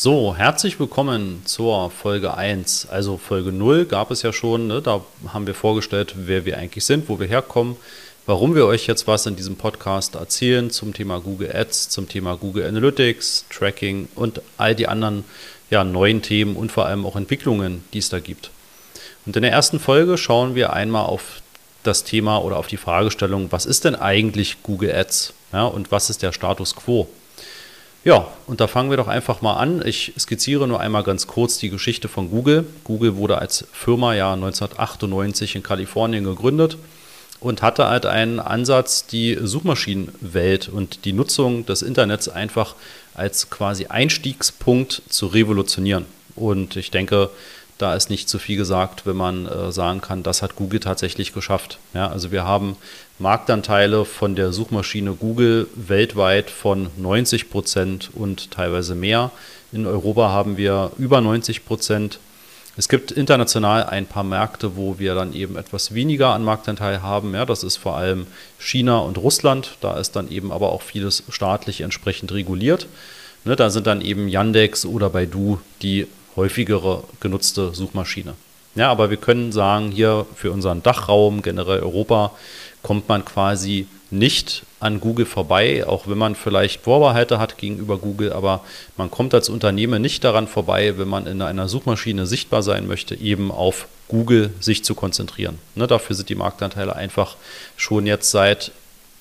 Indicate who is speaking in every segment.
Speaker 1: So, herzlich willkommen zur Folge 1. Also Folge 0 gab es ja schon. Ne? Da haben wir vorgestellt, wer wir eigentlich sind, wo wir herkommen, warum wir euch jetzt was in diesem Podcast erzählen zum Thema Google Ads, zum Thema Google Analytics, Tracking und all die anderen ja, neuen Themen und vor allem auch Entwicklungen, die es da gibt. Und in der ersten Folge schauen wir einmal auf das Thema oder auf die Fragestellung, was ist denn eigentlich Google Ads ja, und was ist der Status quo? Ja, und da fangen wir doch einfach mal an. Ich skizziere nur einmal ganz kurz die Geschichte von Google. Google wurde als Firma ja 1998 in Kalifornien gegründet und hatte halt einen Ansatz, die Suchmaschinenwelt und die Nutzung des Internets einfach als quasi Einstiegspunkt zu revolutionieren. Und ich denke, da ist nicht zu viel gesagt, wenn man äh, sagen kann, das hat Google tatsächlich geschafft. Ja, also wir haben Marktanteile von der Suchmaschine Google weltweit von 90 Prozent und teilweise mehr. In Europa haben wir über 90 Prozent. Es gibt international ein paar Märkte, wo wir dann eben etwas weniger an Marktanteil haben. Ja, das ist vor allem China und Russland. Da ist dann eben aber auch vieles staatlich entsprechend reguliert. Ne, da sind dann eben Yandex oder Baidu die häufigere genutzte Suchmaschine. Ja, aber wir können sagen, hier für unseren Dachraum, generell Europa, kommt man quasi nicht an Google vorbei, auch wenn man vielleicht Vorbehalte hat gegenüber Google, aber man kommt als Unternehmen nicht daran vorbei, wenn man in einer Suchmaschine sichtbar sein möchte, eben auf Google sich zu konzentrieren. Ne, dafür sind die Marktanteile einfach schon jetzt seit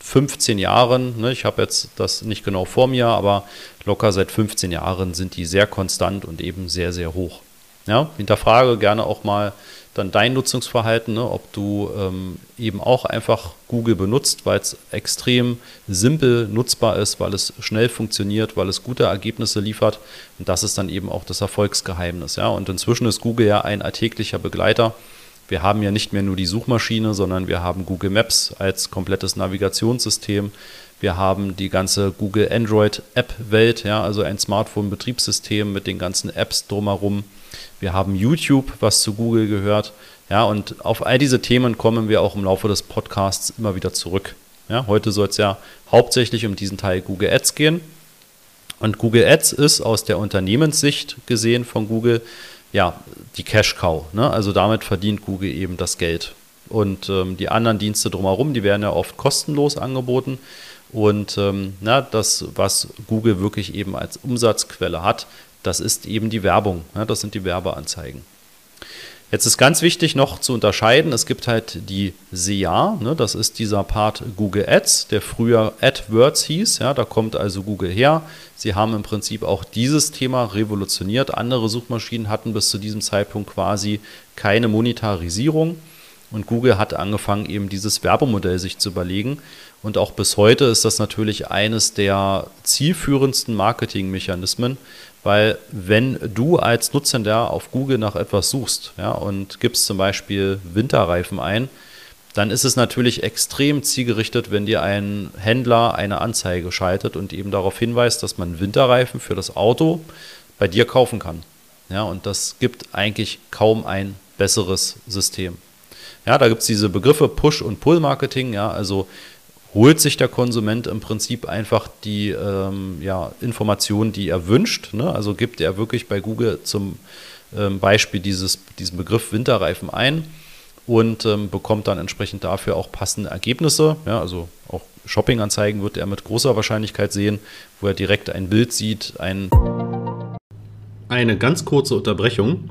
Speaker 1: 15 Jahren, ne, ich habe jetzt das nicht genau vor mir, aber locker seit 15 Jahren sind die sehr konstant und eben sehr, sehr hoch. Ja, hinterfrage gerne auch mal dann dein Nutzungsverhalten, ne, ob du ähm, eben auch einfach Google benutzt, weil es extrem simpel nutzbar ist, weil es schnell funktioniert, weil es gute Ergebnisse liefert. Und das ist dann eben auch das Erfolgsgeheimnis. Ja. Und inzwischen ist Google ja ein alltäglicher Begleiter wir haben ja nicht mehr nur die Suchmaschine, sondern wir haben Google Maps als komplettes Navigationssystem. Wir haben die ganze Google Android App-Welt, ja, also ein Smartphone-Betriebssystem mit den ganzen Apps drumherum. Wir haben YouTube, was zu Google gehört. Ja, und auf all diese Themen kommen wir auch im Laufe des Podcasts immer wieder zurück. Ja, heute soll es ja hauptsächlich um diesen Teil Google Ads gehen. Und Google Ads ist aus der Unternehmenssicht gesehen von Google ja, die Cash Cow. Ne? Also damit verdient Google eben das Geld. Und ähm, die anderen Dienste drumherum, die werden ja oft kostenlos angeboten. Und ähm, na, das, was Google wirklich eben als Umsatzquelle hat, das ist eben die Werbung. Ja? Das sind die Werbeanzeigen. Jetzt ist ganz wichtig noch zu unterscheiden, es gibt halt die SEA, ne, das ist dieser Part Google Ads, der früher AdWords hieß, ja, da kommt also Google her. Sie haben im Prinzip auch dieses Thema revolutioniert. Andere Suchmaschinen hatten bis zu diesem Zeitpunkt quasi keine Monetarisierung und Google hat angefangen, eben dieses Werbemodell sich zu überlegen. Und auch bis heute ist das natürlich eines der zielführendsten Marketingmechanismen, weil wenn du als Nutzender auf Google nach etwas suchst ja, und gibst zum Beispiel Winterreifen ein, dann ist es natürlich extrem zielgerichtet, wenn dir ein Händler eine Anzeige schaltet und eben darauf hinweist, dass man Winterreifen für das Auto bei dir kaufen kann. Ja, und das gibt eigentlich kaum ein besseres System. Ja, da gibt es diese Begriffe Push- und Pull-Marketing, ja, also holt sich der Konsument im Prinzip einfach die ähm, ja, Informationen, die er wünscht. Ne? Also gibt er wirklich bei Google zum ähm, Beispiel dieses, diesen Begriff Winterreifen ein und ähm, bekommt dann entsprechend dafür auch passende Ergebnisse. Ja, also auch Shopping-Anzeigen wird er mit großer Wahrscheinlichkeit sehen, wo er direkt ein Bild sieht. Ein Eine ganz kurze Unterbrechung.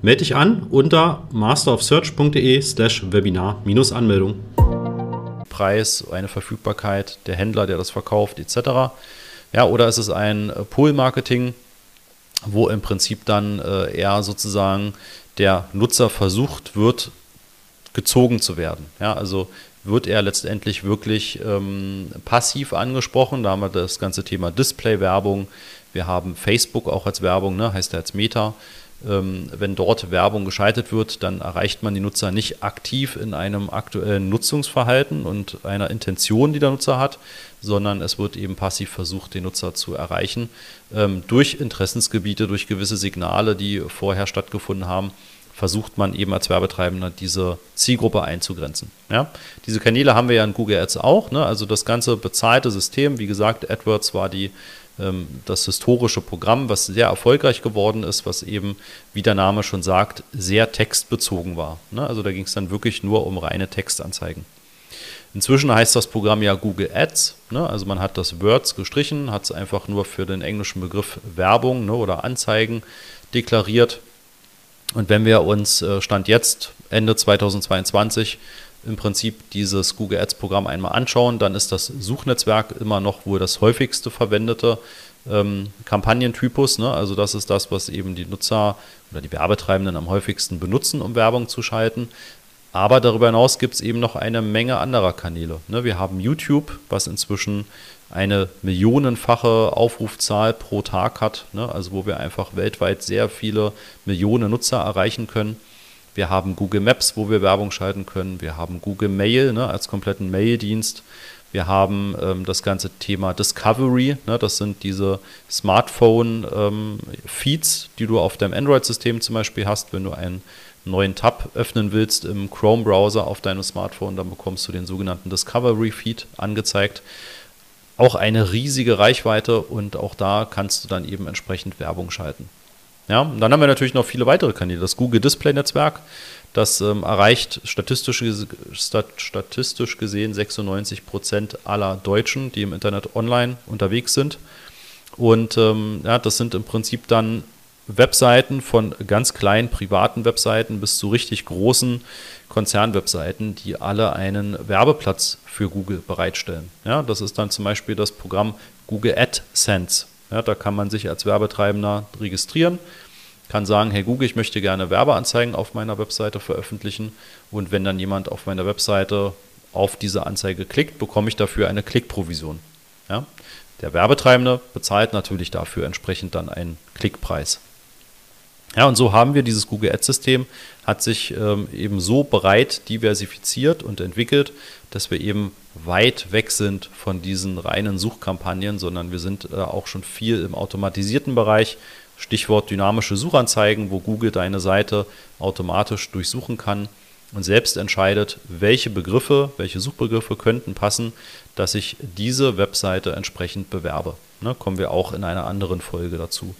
Speaker 1: Melde dich an unter masterofsearch.de slash Webinar-Anmeldung. Preis, eine Verfügbarkeit, der Händler, der das verkauft, etc. Ja, oder ist es ein äh, Pool-Marketing, wo im Prinzip dann äh, eher sozusagen der Nutzer versucht wird, gezogen zu werden. Ja, also wird er letztendlich wirklich ähm, passiv angesprochen. Da haben wir das ganze Thema Display-Werbung. Wir haben Facebook auch als Werbung, ne, heißt ja als Meta. Ähm, wenn dort Werbung geschaltet wird, dann erreicht man die Nutzer nicht aktiv in einem aktuellen Nutzungsverhalten und einer Intention, die der Nutzer hat, sondern es wird eben passiv versucht, den Nutzer zu erreichen ähm, durch Interessensgebiete, durch gewisse Signale, die vorher stattgefunden haben versucht man eben als Werbetreibender diese Zielgruppe einzugrenzen. Ja? Diese Kanäle haben wir ja in Google Ads auch. Ne? Also das ganze bezahlte System, wie gesagt, AdWords war die, das historische Programm, was sehr erfolgreich geworden ist, was eben, wie der Name schon sagt, sehr textbezogen war. Ne? Also da ging es dann wirklich nur um reine Textanzeigen. Inzwischen heißt das Programm ja Google Ads. Ne? Also man hat das Words gestrichen, hat es einfach nur für den englischen Begriff Werbung ne, oder Anzeigen deklariert und wenn wir uns äh, Stand jetzt, Ende 2022, im Prinzip dieses Google Ads Programm einmal anschauen, dann ist das Suchnetzwerk immer noch wohl das häufigste verwendete ähm, Kampagnentypus. Ne? Also das ist das, was eben die Nutzer oder die Werbetreibenden am häufigsten benutzen, um Werbung zu schalten. Aber darüber hinaus gibt es eben noch eine Menge anderer Kanäle. Ne? Wir haben YouTube, was inzwischen eine millionenfache Aufrufzahl pro Tag hat, ne? also wo wir einfach weltweit sehr viele Millionen Nutzer erreichen können. Wir haben Google Maps, wo wir Werbung schalten können. Wir haben Google Mail ne, als kompletten Maildienst. Wir haben ähm, das ganze Thema Discovery. Ne, das sind diese Smartphone-Feeds, ähm, die du auf deinem Android-System zum Beispiel hast. Wenn du einen neuen Tab öffnen willst im Chrome-Browser auf deinem Smartphone, dann bekommst du den sogenannten Discovery-Feed angezeigt auch eine riesige Reichweite und auch da kannst du dann eben entsprechend Werbung schalten. Ja, und dann haben wir natürlich noch viele weitere Kanäle. Das Google Display Netzwerk, das ähm, erreicht statistisch, statistisch gesehen 96 Prozent aller Deutschen, die im Internet online unterwegs sind. Und ähm, ja, das sind im Prinzip dann Webseiten von ganz kleinen privaten Webseiten bis zu richtig großen Konzernwebseiten, die alle einen Werbeplatz für Google bereitstellen. Ja, das ist dann zum Beispiel das Programm Google AdSense. Ja, da kann man sich als Werbetreibender registrieren, kann sagen, hey Google, ich möchte gerne Werbeanzeigen auf meiner Webseite veröffentlichen und wenn dann jemand auf meiner Webseite auf diese Anzeige klickt, bekomme ich dafür eine Klickprovision. Ja? Der Werbetreibende bezahlt natürlich dafür entsprechend dann einen Klickpreis. Ja, und so haben wir dieses Google Ads-System, hat sich ähm, eben so breit diversifiziert und entwickelt, dass wir eben weit weg sind von diesen reinen Suchkampagnen, sondern wir sind äh, auch schon viel im automatisierten Bereich. Stichwort dynamische Suchanzeigen, wo Google deine Seite automatisch durchsuchen kann und selbst entscheidet, welche Begriffe, welche Suchbegriffe könnten passen, dass ich diese Webseite entsprechend bewerbe. Ne, kommen wir auch in einer anderen Folge dazu.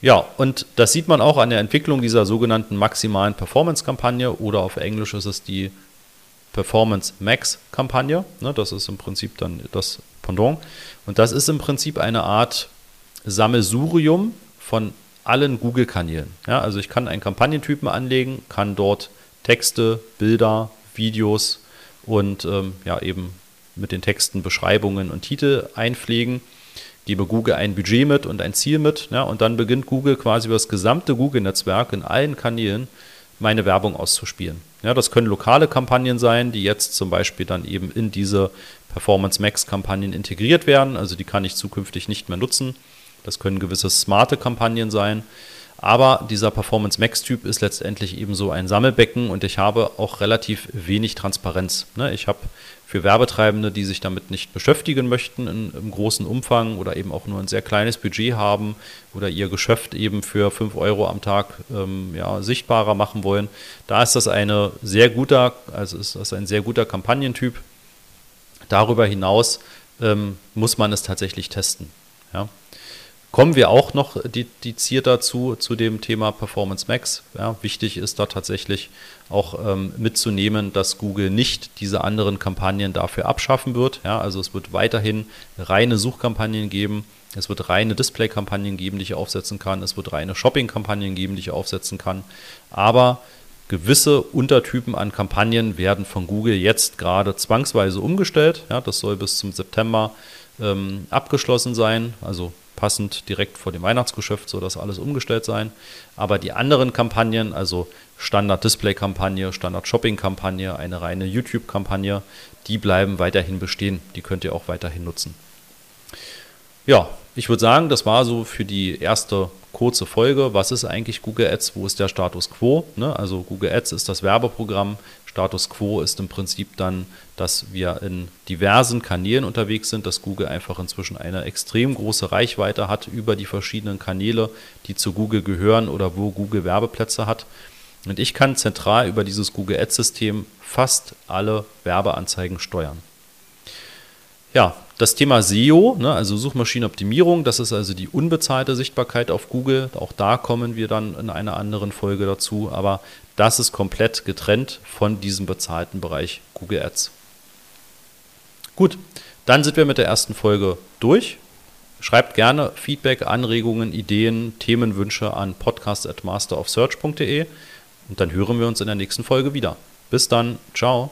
Speaker 1: Ja, und das sieht man auch an der Entwicklung dieser sogenannten maximalen Performance-Kampagne oder auf Englisch ist es die Performance Max-Kampagne. Ne, das ist im Prinzip dann das Pendant. Und das ist im Prinzip eine Art Sammelsurium von allen Google-Kanälen. Ja, also ich kann einen Kampagnentypen anlegen, kann dort Texte, Bilder, Videos und ähm, ja eben mit den Texten Beschreibungen und Titel einpflegen gebe Google ein Budget mit und ein Ziel mit. Ja, und dann beginnt Google quasi über das gesamte Google-Netzwerk in allen Kanälen meine Werbung auszuspielen. Ja, das können lokale Kampagnen sein, die jetzt zum Beispiel dann eben in diese Performance Max-Kampagnen integriert werden. Also die kann ich zukünftig nicht mehr nutzen. Das können gewisse smarte Kampagnen sein. Aber dieser Performance Max-Typ ist letztendlich eben so ein Sammelbecken und ich habe auch relativ wenig Transparenz. Ne? Ich habe für Werbetreibende, die sich damit nicht beschäftigen möchten in, im großen Umfang oder eben auch nur ein sehr kleines Budget haben oder ihr Geschäft eben für 5 Euro am Tag ähm, ja, sichtbarer machen wollen, da ist das eine sehr guter, also ist das ein sehr guter Kampagnentyp. Darüber hinaus ähm, muss man es tatsächlich testen. Ja. Kommen wir auch noch dediziert dazu, zu dem Thema Performance Max. Ja, wichtig ist da tatsächlich auch ähm, mitzunehmen, dass Google nicht diese anderen Kampagnen dafür abschaffen wird. Ja, also es wird weiterhin reine Suchkampagnen geben. Es wird reine Display-Kampagnen geben, die ich aufsetzen kann. Es wird reine Shopping-Kampagnen geben, die ich aufsetzen kann. Aber gewisse Untertypen an Kampagnen werden von Google jetzt gerade zwangsweise umgestellt. Ja, das soll bis zum September ähm, abgeschlossen sein. Also passend direkt vor dem Weihnachtsgeschäft, soll das alles umgestellt sein. Aber die anderen Kampagnen, also Standard-Display-Kampagne, Standard-Shopping-Kampagne, eine reine YouTube-Kampagne, die bleiben weiterhin bestehen. Die könnt ihr auch weiterhin nutzen. Ja, ich würde sagen, das war so für die erste kurze Folge. Was ist eigentlich Google Ads? Wo ist der Status quo? Ne? Also Google Ads ist das Werbeprogramm. Status quo ist im Prinzip dann, dass wir in diversen Kanälen unterwegs sind, dass Google einfach inzwischen eine extrem große Reichweite hat über die verschiedenen Kanäle, die zu Google gehören oder wo Google Werbeplätze hat. Und ich kann zentral über dieses Google Ads-System fast alle Werbeanzeigen steuern. Ja, das Thema SEO, ne, also Suchmaschinenoptimierung, das ist also die unbezahlte Sichtbarkeit auf Google. Auch da kommen wir dann in einer anderen Folge dazu. Aber das ist komplett getrennt von diesem bezahlten Bereich Google Ads. Gut, dann sind wir mit der ersten Folge durch. Schreibt gerne Feedback, Anregungen, Ideen, Themenwünsche an podcast@masterofsearch.de und dann hören wir uns in der nächsten Folge wieder. Bis dann, ciao.